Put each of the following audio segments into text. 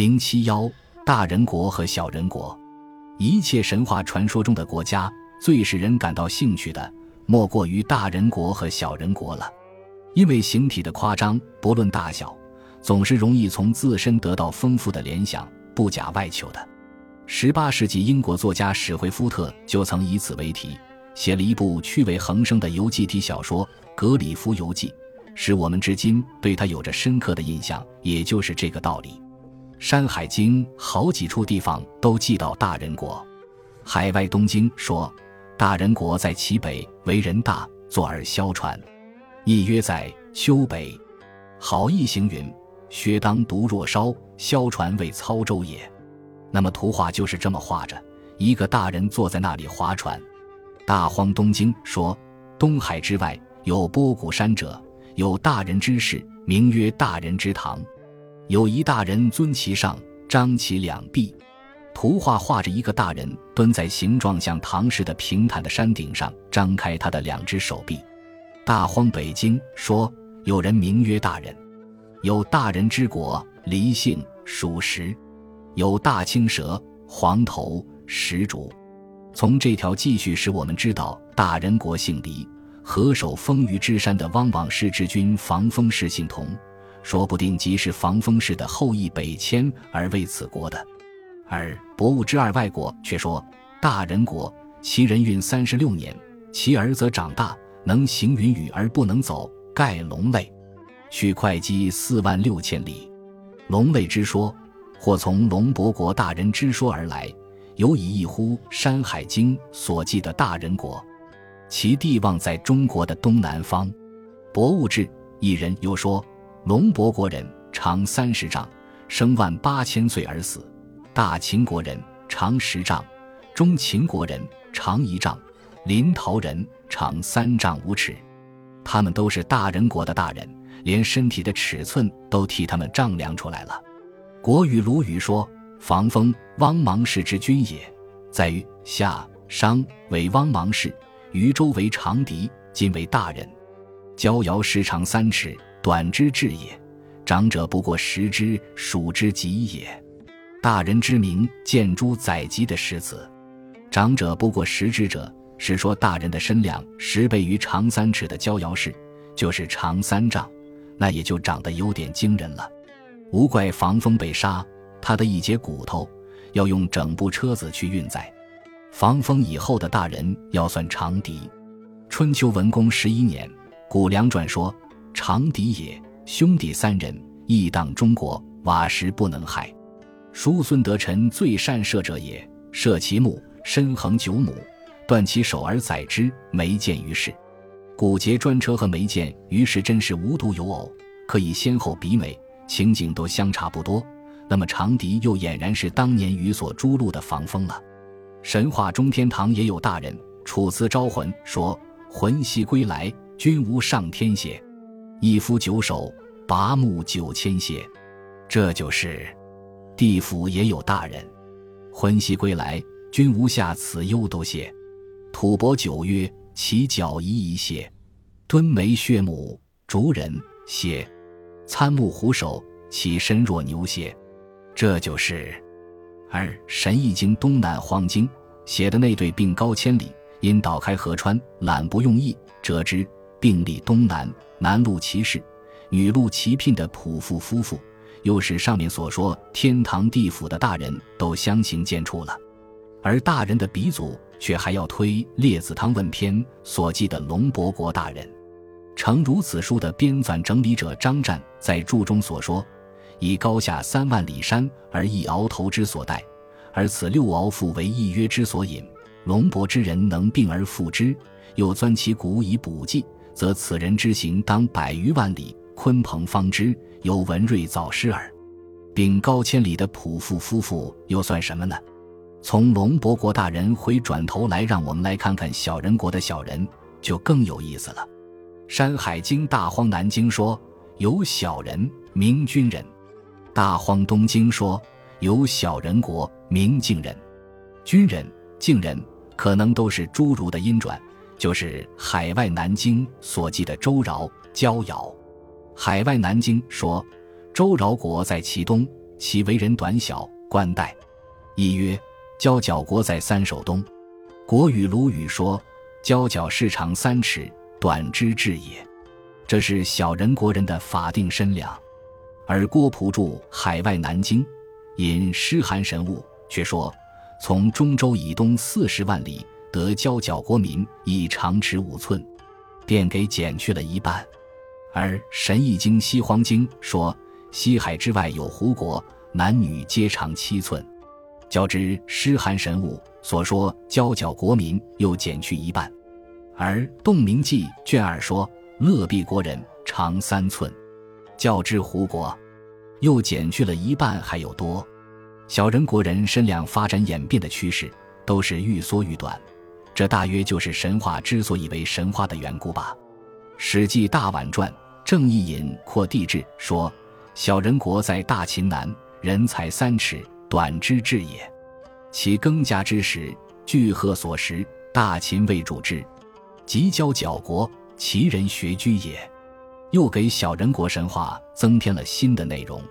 零七幺大人国和小人国，一切神话传说中的国家，最使人感到兴趣的，莫过于大人国和小人国了。因为形体的夸张，不论大小，总是容易从自身得到丰富的联想，不假外求的。十八世纪英国作家史惠夫特就曾以此为题，写了一部趣味横生的游记体小说《格里夫游记》，使我们至今对他有着深刻的印象。也就是这个道理，《山海经》好几处地方都记到大人国。海外东经说，大人国在其北，为人大，坐而萧传。亦曰在丘北，好意行云：薛当独若烧，萧传为操舟也。那么图画就是这么画着，一个大人坐在那里划船。大荒东经说，东海之外有波谷山者，有大人之室，名曰大人之堂。有一大人尊其上，张其两臂。图画画着一个大人蹲在形状像唐似的平坦的山顶上，张开他的两只手臂。大荒北京说，有人名曰大人，有大人之国，离姓属实。有大青蛇、黄头、石竹，从这条记叙使我们知道，大人国姓黎，何守丰腴之山的汪王氏之君防风氏姓童，说不定即是防风氏的后裔北迁而为此国的。而《博物之二外国》却说，大人国其人运三十六年，其儿则长大，能行云雨而不能走，盖龙类，去会稽四万六千里。龙类之说。或从龙伯国大人之说而来，尤以异乎《山海经》所记的大人国，其地望在中国的东南方。《博物志》一人又说：龙伯国人长三十丈，生万八千岁而死；大秦国人长十丈，中秦国人长一丈，临洮人长三丈五尺。他们都是大人国的大人，连身体的尺寸都替他们丈量出来了。国语鲁语说：“防风，汪芒氏之君也，在于夏商为汪芒氏，于周为长狄，今为大人。交尧时长三尺，短之至也。长者不过十之，数之极也。大人之名，见诸载籍的诗词。长者不过十之者，是说大人的身量十倍于长三尺的交尧氏，就是长三丈，那也就长得有点惊人了。”无怪防风被杀，他的一节骨头要用整部车子去运载。防风以后的大人要算长笛。春秋文公十一年，谷梁传说：“长笛也，兄弟三人，义荡中国，瓦石不能害。叔孙得臣最善射者也，射其目，身横九亩，断其手而宰之，没见于世。古节专车和没见于世，真是无独有偶，可以先后比美。”情景都相差不多，那么长笛又俨然是当年于所诛戮的防风了。神话中天堂也有大人，《楚辞招魂》说：“魂兮归来，君无上天邪？一夫九首，拔木九千邪？”这就是地府也有大人，魂兮归来，君无下此忧都谢。吐蕃九曰：“其脚夷夷谢？敦眉血目，竹人谢？”参木虎首，其身若牛蝎，这就是。而《神异经·东南荒经》写的那对并高千里，因倒开河川，览不用意，折之，并立东南，男路其士，女路其聘的仆妇夫妇，又使上面所说天堂地府的大人都相形见绌了。而大人的鼻祖，却还要推《列子汤问篇》所记的龙伯国大人。成如此书的编纂整理者张湛在注中所说：“以高下三万里山而一鳌头之所带，而此六鳌复为一约之所引。龙伯之人能并而复之，又钻其骨以补剂，则此人之行当百余万里，鲲鹏方知，有文瑞早失耳。并高千里的仆妇夫妇又算什么呢？从龙伯国大人回转头来，让我们来看看小人国的小人，就更有意思了。”《山海经·大荒南经》说有小人名君人，《大荒东经》说有小人国名晋人，君人、晋人可能都是侏儒的音转，就是《海外南京》所记的周饶、焦尧。《海外南京》说周饶国在其东，其为人短小，冠带。一曰：交角国在三首东。国语鲁语说：交角市长三尺，短之至也。这是小人国人的法定身量。而郭璞注《海外南京》，引诗函神物，却说从中州以东四十万里得交角国民，以长尺五寸，便给减去了一半。而《神异经·西荒经》说，西海之外有胡国，男女皆长七寸。较之诗函神物所说交角国民，又减去一半。而《洞明记》卷二说，乐毕国人长三寸。较之胡国，又减去了一半，还有多。小人国人身量发展演变的趋势，都是愈缩愈短。这大约就是神话之所以为神话的缘故吧。《史记·大宛传》正义引括地志说：“小人国在大秦南，人才三尺，短之至也。其耕稼之时，巨壑所食，大秦未主之，即交角国，其人学居也。”又给小人国神话增添了新的内容。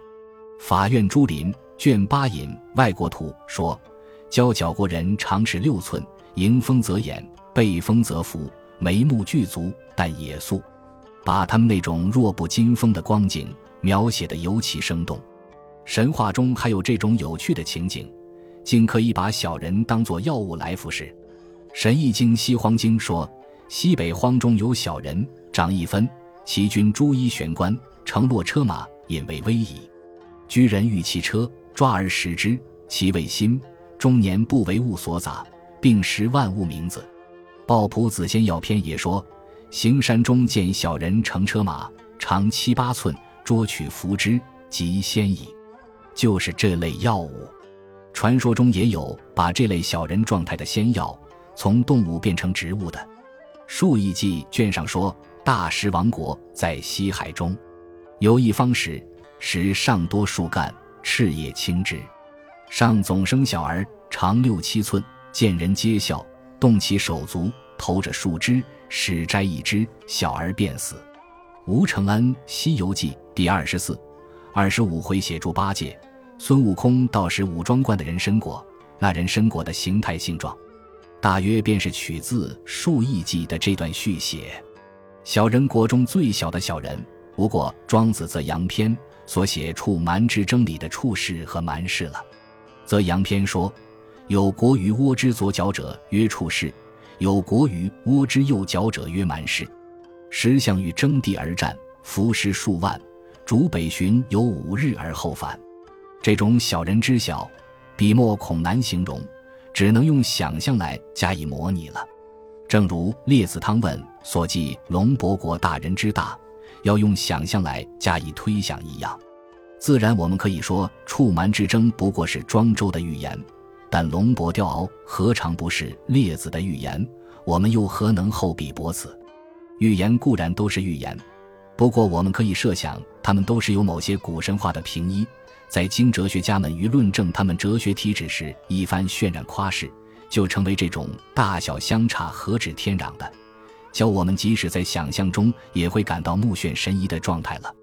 法院朱林卷八引外国图说，交角国人长尺六寸，迎风则眼，背风则伏，眉目俱足，但野素，把他们那种弱不禁风的光景描写的尤其生动。神话中还有这种有趣的情景，竟可以把小人当作药物来服食。《神异经·西荒经》说，西北荒中有小人，长一分。其君朱衣玄冠，乘落车马，引为威仪。居人欲其车，抓而食之，其味辛。终年不为物所杂，并识万物名字。《抱朴子仙药篇》也说，行山中见小人乘车马，长七八寸，捉取服之，即仙矣。就是这类药物。传说中也有把这类小人状态的仙药，从动物变成植物的。《数异记》卷上说。大石王国在西海中，有一方石，石上多树干，赤叶青枝，上总生小儿，长六七寸，见人皆笑。动其手足，投着树枝，使摘一枝，小儿便死。吴承恩《西游记》第二十四、二十五回写注八戒、孙悟空到时武装观的人参果，那人参果的形态性状，大约便是取自《数异记》的这段续写。小人国中最小的小人，不过庄子则阳篇所写处蛮之争里的处士和蛮士了。则阳篇说：“有国于倭之左脚者曰处士，有国于倭之右脚者曰蛮士。十项与争地而战，伏尸数万，逐北巡有五日而后返。这种小人之小，笔墨恐难形容，只能用想象来加以模拟了。”正如《列子汤问》所记龙伯国大人之大，要用想象来加以推想一样，自然我们可以说触蛮之争不过是庄周的预言，但龙伯雕鳌何尝不是列子的预言？我们又何能厚比薄此？预言固然都是预言，不过我们可以设想，他们都是有某些古神话的平依，在经哲学家们于论证他们哲学体旨时一番渲染夸饰。就成为这种大小相差何止天壤的，教我们即使在想象中也会感到目眩神迷的状态了。